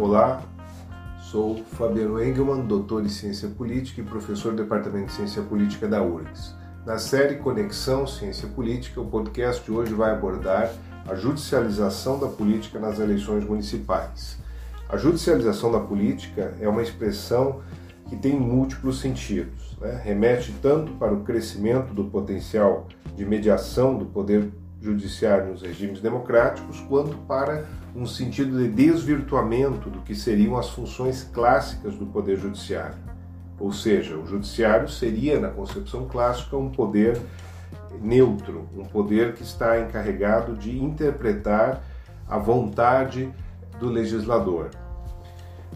Olá, sou Fabiano Engelmann, doutor em Ciência Política e professor do Departamento de Ciência Política da URGS. Na série Conexão Ciência Política, o podcast de hoje vai abordar a judicialização da política nas eleições municipais. A judicialização da política é uma expressão que tem múltiplos sentidos. Né? Remete tanto para o crescimento do potencial de mediação do poder judiciário nos regimes democráticos, quanto para um sentido de desvirtuamento do que seriam as funções clássicas do poder judiciário. Ou seja, o judiciário seria, na concepção clássica, um poder neutro, um poder que está encarregado de interpretar a vontade do legislador.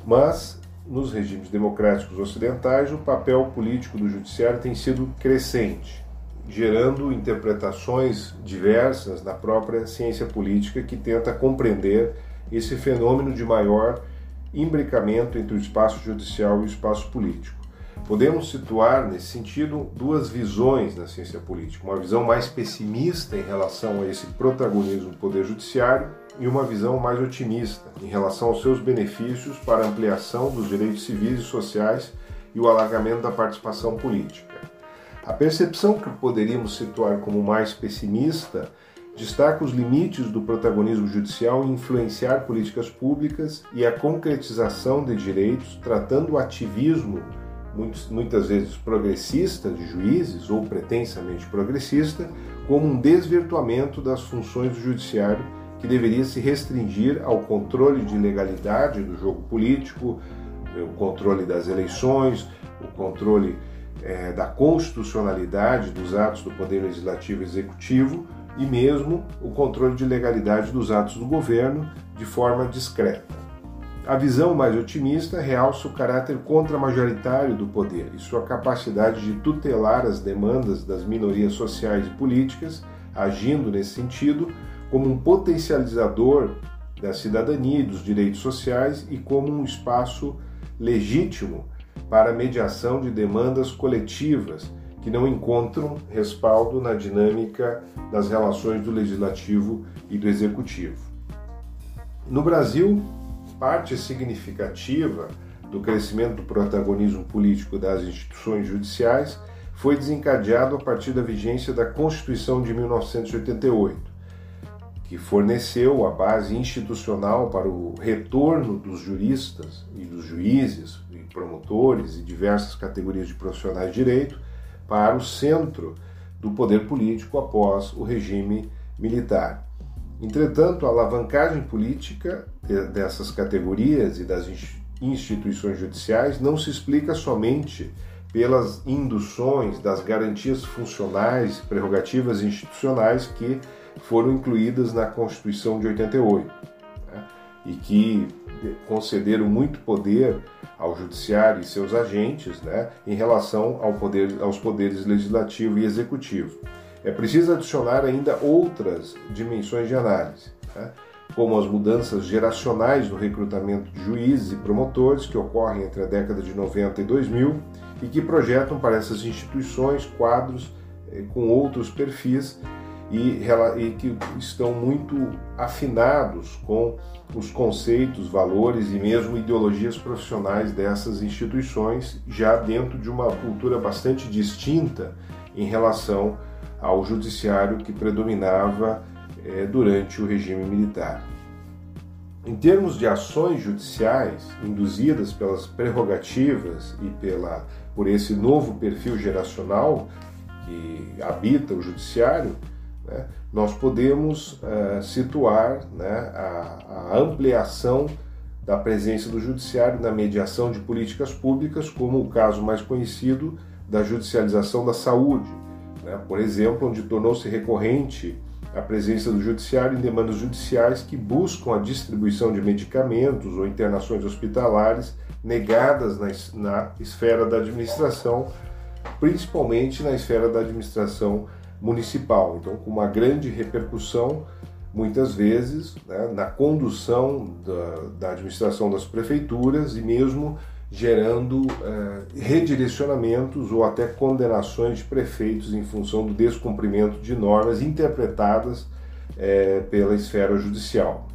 Mas, nos regimes democráticos ocidentais, o papel político do judiciário tem sido crescente gerando interpretações diversas na própria ciência política que tenta compreender esse fenômeno de maior imbricamento entre o espaço judicial e o espaço político. Podemos situar, nesse sentido, duas visões na ciência política: uma visão mais pessimista em relação a esse protagonismo do Poder Judiciário e uma visão mais otimista em relação aos seus benefícios para ampliação dos direitos civis e sociais e o alargamento da participação política. A percepção que poderíamos situar como mais pessimista destaca os limites do protagonismo judicial em influenciar políticas públicas e a concretização de direitos, tratando o ativismo, muitas vezes progressista, de juízes ou pretensamente progressista, como um desvirtuamento das funções do judiciário que deveria se restringir ao controle de legalidade do jogo político, o controle das eleições, o controle é, da constitucionalidade dos atos do Poder Legislativo e Executivo e mesmo o controle de legalidade dos atos do governo de forma discreta. A visão mais otimista realça o caráter contramajoritário do poder e sua capacidade de tutelar as demandas das minorias sociais e políticas, agindo nesse sentido como um potencializador da cidadania e dos direitos sociais e como um espaço legítimo para mediação de demandas coletivas que não encontram respaldo na dinâmica das relações do legislativo e do executivo. No Brasil, parte significativa do crescimento do protagonismo político das instituições judiciais foi desencadeado a partir da vigência da Constituição de 1988 que forneceu a base institucional para o retorno dos juristas e dos juízes promotores e diversas categorias de profissionais de direito para o centro do poder político após o regime militar. Entretanto, a alavancagem política dessas categorias e das instituições judiciais não se explica somente pelas induções das garantias funcionais, prerrogativas institucionais que foram incluídas na Constituição de 88 né, e que concederam muito poder ao judiciário e seus agentes né, em relação ao poder, aos poderes legislativo e executivo. É preciso adicionar ainda outras dimensões de análise, né, como as mudanças geracionais no recrutamento de juízes e promotores que ocorrem entre a década de 90 e 2000 e que projetam para essas instituições quadros eh, com outros perfis e, e que estão muito afinados com os conceitos, valores e mesmo ideologias profissionais dessas instituições, já dentro de uma cultura bastante distinta em relação ao judiciário que predominava é, durante o regime militar. Em termos de ações judiciais induzidas pelas prerrogativas e pela, por esse novo perfil geracional que habita o judiciário, né, nós podemos uh, situar né, a, a, ampliação da presença do judiciário na mediação de políticas públicas, como o caso mais conhecido da judicialização da saúde, né, por exemplo, onde tornou-se recorrente a presença do judiciário em demandas judiciais que buscam a distribuição de medicamentos ou internações hospitalares negadas na, na esfera da administração, principalmente na esfera da administração municipal. Então, com uma grande repercussão, muitas vezes, né, na condução da, da, administração das prefeituras e mesmo gerando eh, redirecionamentos ou até condenações de prefeitos em função do descumprimento de normas interpretadas eh, pela esfera judicial.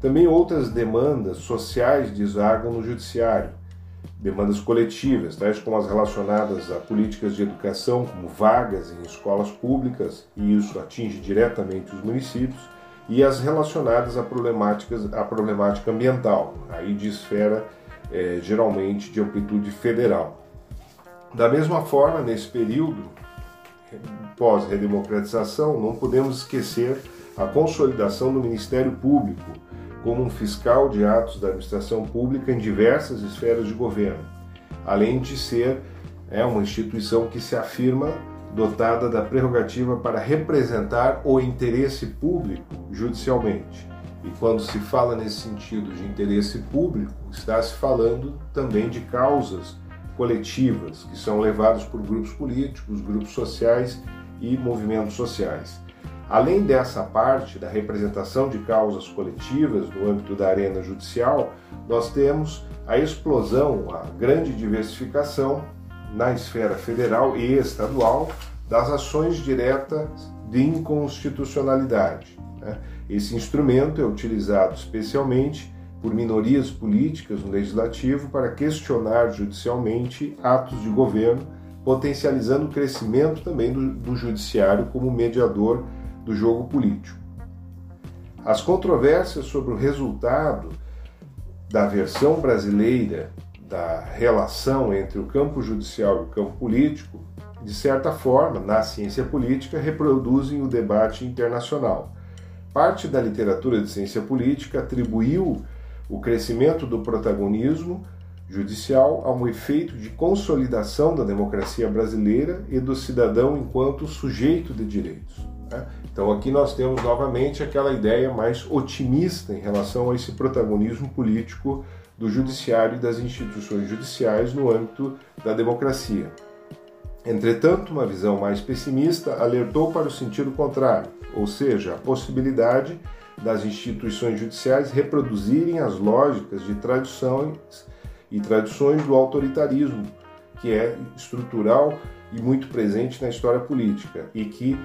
Também outras demandas sociais desagam no judiciário, demandas coletivas, tais como as relacionadas a políticas de educação, como vagas em escolas públicas, e isso atinge diretamente os municípios, e as relacionadas a problemáticas a problemática ambiental, aí de esfera é, geralmente de amplitude federal. Da mesma forma, nesse período pós-redemocratização, não podemos esquecer a consolidação do Ministério Público como um fiscal de atos da administração pública em diversas esferas de governo, além de ser é, uma instituição que se afirma dotada da prerrogativa para representar o interesse público judicialmente. E quando se fala nesse sentido de interesse público, está se falando também de causas coletivas que são levadas por grupos políticos, grupos sociais e movimentos sociais. Além dessa parte da representação de causas coletivas no âmbito da arena judicial, nós temos a explosão, a grande diversificação na esfera federal e estadual das ações diretas de inconstitucionalidade. Né? Esse instrumento é utilizado especialmente por minorias políticas no legislativo para questionar judicialmente atos de governo, potencializando o crescimento também do, do judiciário como mediador do jogo político. As controvérsias sobre o resultado da versão brasileira da relação entre o campo judicial e o campo político, de certa forma, na ciência política, reproduzem o debate internacional. Parte da literatura de ciência política atribuiu o crescimento do protagonismo judicial a um efeito de consolidação da democracia brasileira e do cidadão enquanto sujeito de direitos. Né? Então aqui nós temos novamente aquela ideia mais otimista em relação a esse protagonismo político do judiciário e das instituições judiciais no âmbito da democracia. Entretanto, uma visão mais pessimista alertou para o sentido contrário, ou seja, a possibilidade das instituições judiciais reproduzirem as lógicas de tradições e tradições do autoritarismo, que é estrutural e muito presente na história política e que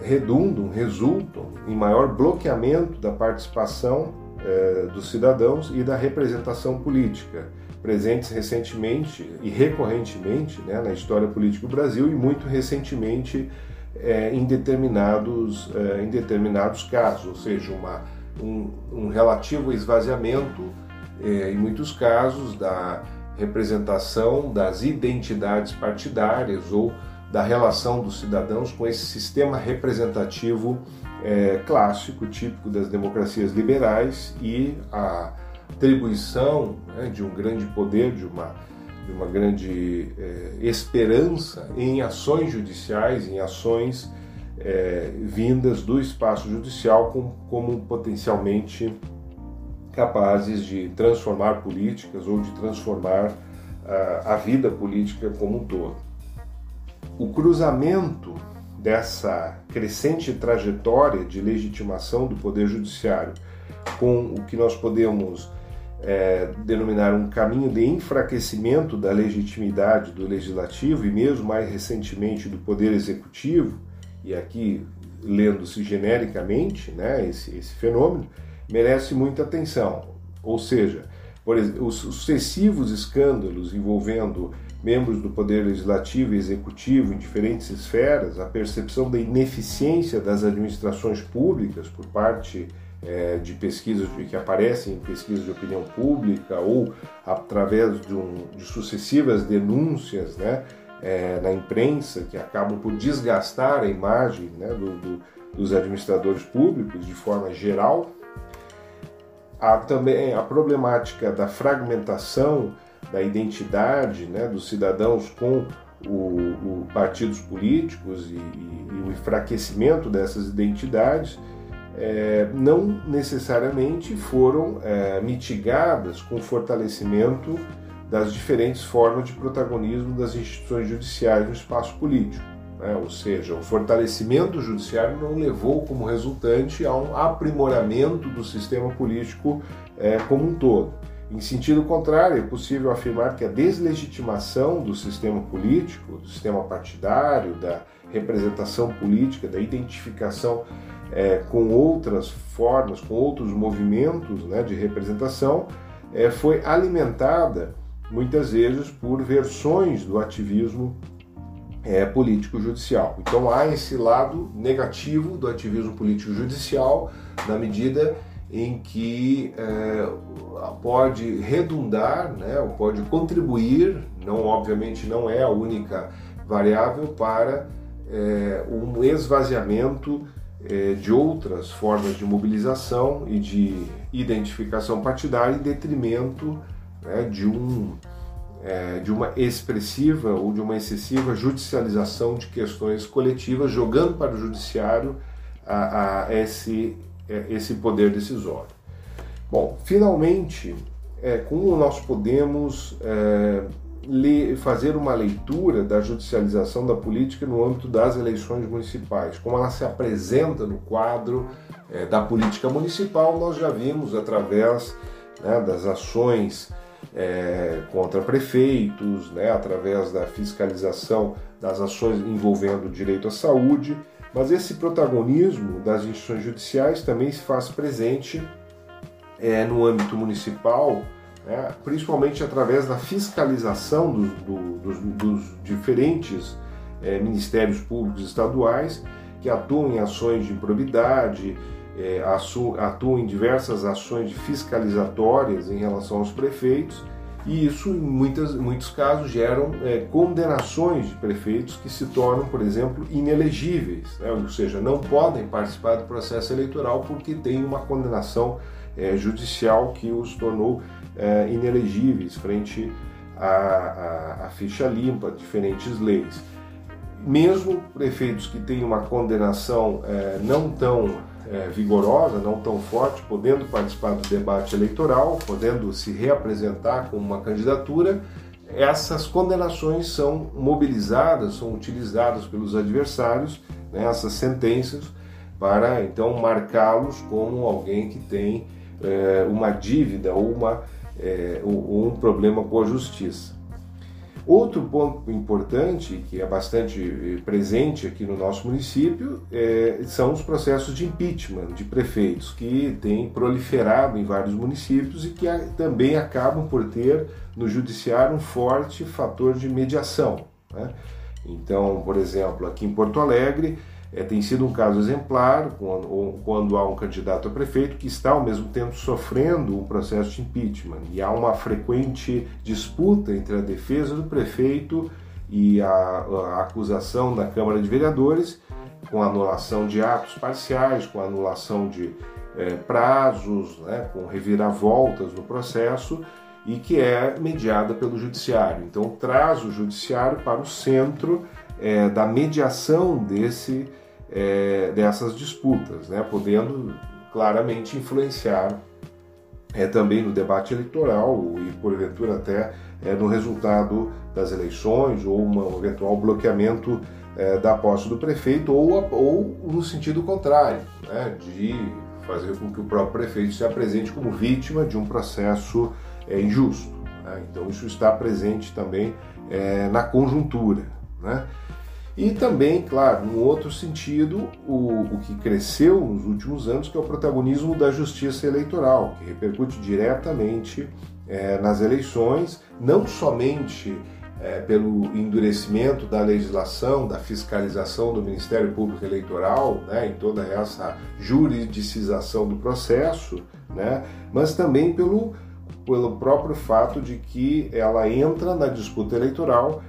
redundam, resultam em maior bloqueamento da participação eh, dos cidadãos e da representação política, presentes recentemente e recorrentemente né, na história política do Brasil e muito recentemente eh, em, determinados, eh, em determinados casos, ou seja, uma, um, um relativo esvaziamento, em muitos casos, da representação das identidades partidárias ou da relação dos cidadãos com esse sistema representativo é, clássico, típico das democracias liberais e a atribuição né, de um grande poder, de uma, de uma grande é, esperança em ações judiciais, em ações é, vindas do espaço judicial como, como potencialmente capazes de transformar políticas ou de transformar a vida política como um todo o cruzamento dessa crescente trajetória de legitimação do Poder Judiciário com o que nós podemos é, denominar um caminho de enfraquecimento da legitimidade do Legislativo e mesmo mais recentemente do Poder Executivo, e aqui lendo-se genericamente né, esse, esse fenômeno, merece muita atenção. Ou seja, por exemplo, os sucessivos escândalos envolvendo membros do Poder Legislativo e Executivo em diferentes esferas, a percepção da ineficiência das administrações públicas por parte é, de pesquisas que aparecem em pesquisas de opinião pública ou através de, um, de sucessivas denúncias né, é, na imprensa que acabam por desgastar a imagem né, do, do, dos administradores públicos de forma geral. Há também a problemática da fragmentação da identidade né, dos cidadãos com o, o partidos políticos e, e, e, o enfraquecimento dessas identidades é, não necessariamente foram é, mitigadas com o fortalecimento das diferentes formas de protagonismo das instituições judiciais no espaço político. Né? Ou seja, o fortalecimento do judiciário não levou como resultante a um aprimoramento do sistema político é, como um todo. Em sentido contrário, é possível afirmar que a deslegitimação do sistema político, do sistema partidário, da representação política, da identificação é, com outras formas, com outros movimentos né, de representação, é, foi alimentada muitas vezes por versões do ativismo é, político-judicial. Então há esse lado negativo do ativismo político-judicial na medida em que é, pode redundar, né, ou pode contribuir, não obviamente não é a única variável para é, um esvaziamento é, de outras formas de mobilização e de identificação partidária em detrimento né, de, um, é, de uma expressiva ou de uma excessiva judicialização de questões coletivas, jogando para o judiciário a, a esse, é, esse poder decisório. Bom, finalmente, é, como nós podemos é, fazer uma leitura da judicialização da política no âmbito das eleições municipais. Como ela se apresenta no quadro é, da política municipal, nós já vimos através né, das ações é, contra prefeitos, né, através da fiscalização das ações envolvendo o direito à saúde, mas esse protagonismo das instituições judiciais também se faz presente é, no âmbito municipal né, principalmente através da fiscalização dos, do, dos, dos diferentes é, ministérios públicos estaduais que atuam em ações de improbidade, é, atuam em diversas ações fiscalizatórias em relação aos prefeitos, e isso, em muitas, muitos casos, geram é, condenações de prefeitos que se tornam, por exemplo, inelegíveis, né? ou seja, não podem participar do processo eleitoral porque tem uma condenação é, judicial que os tornou é, inelegíveis frente à, ficha limpa, diferentes leis. Mesmo prefeitos que têm uma condenação é, não tão é, vigorosa, não tão forte, podendo participar do debate eleitoral, podendo se reapresentar com uma candidatura, essas condenações são mobilizadas, são utilizadas pelos adversários, né, essas sentenças, para então marcá-los como alguém que tem é, uma dívida ou uma é, um problema com a justiça. Outro ponto importante, que é bastante eh, presente aqui no nosso município, é, são os processos de impeachment de prefeitos, que têm proliferado em vários municípios e que também acabam por ter no judiciário um forte fator de mediação. Né? Então, por exemplo, aqui em Porto Alegre, é, tem sido um caso exemplar quando, quando, há um candidato a prefeito que está ao mesmo tempo sofrendo um processo de impeachment e há uma frequente disputa entre a defesa do prefeito e a, a acusação da Câmara de Vereadores com anulação de atos parciais, com anulação de é, prazos, né, com reviravoltas no processo e que é mediada pelo judiciário. Então traz o judiciário para o centro é, da mediação desse é, dessas disputas, né, podendo claramente influenciar é, também no debate eleitoral e, porventura, até é, no resultado das eleições ou um eventual bloqueamento é, da posse do prefeito ou, ou no sentido contrário, né, de fazer com que o próprio prefeito se apresente como vítima de um processo é, injusto. Né? Então, isso está presente também é, na conjuntura. Né? E também, claro, num outro sentido, o, o que cresceu nos últimos anos, que é o protagonismo da justiça eleitoral, que repercute diretamente é, nas eleições, não somente é, pelo endurecimento da legislação, da fiscalização do Ministério Público Eleitoral, né, em toda essa juridicização do processo, né, mas também pelo, pelo próprio fato de que ela entra na disputa eleitoral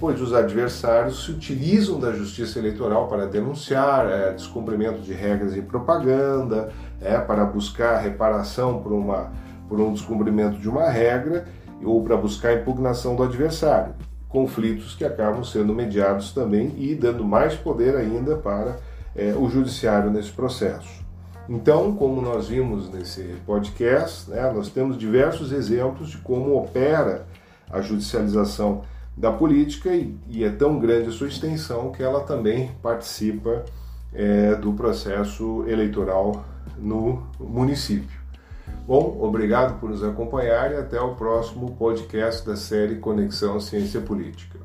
pois os adversários se utilizam da justiça eleitoral para denunciar é, descumprimento de regras de propaganda, é, para buscar reparação por, uma, por um descumprimento de uma regra ou para buscar impugnação do adversário. Conflitos que acabam sendo mediados também e dando mais poder ainda para é, o judiciário nesse processo. Então, como nós vimos nesse podcast, né, nós temos diversos exemplos de como opera a judicialização da política e, e, é tão grande a sua extensão que ela também participa é, do processo eleitoral no município. Bom, obrigado por nos acompanhar e até o próximo podcast da série Conexão Ciência Política.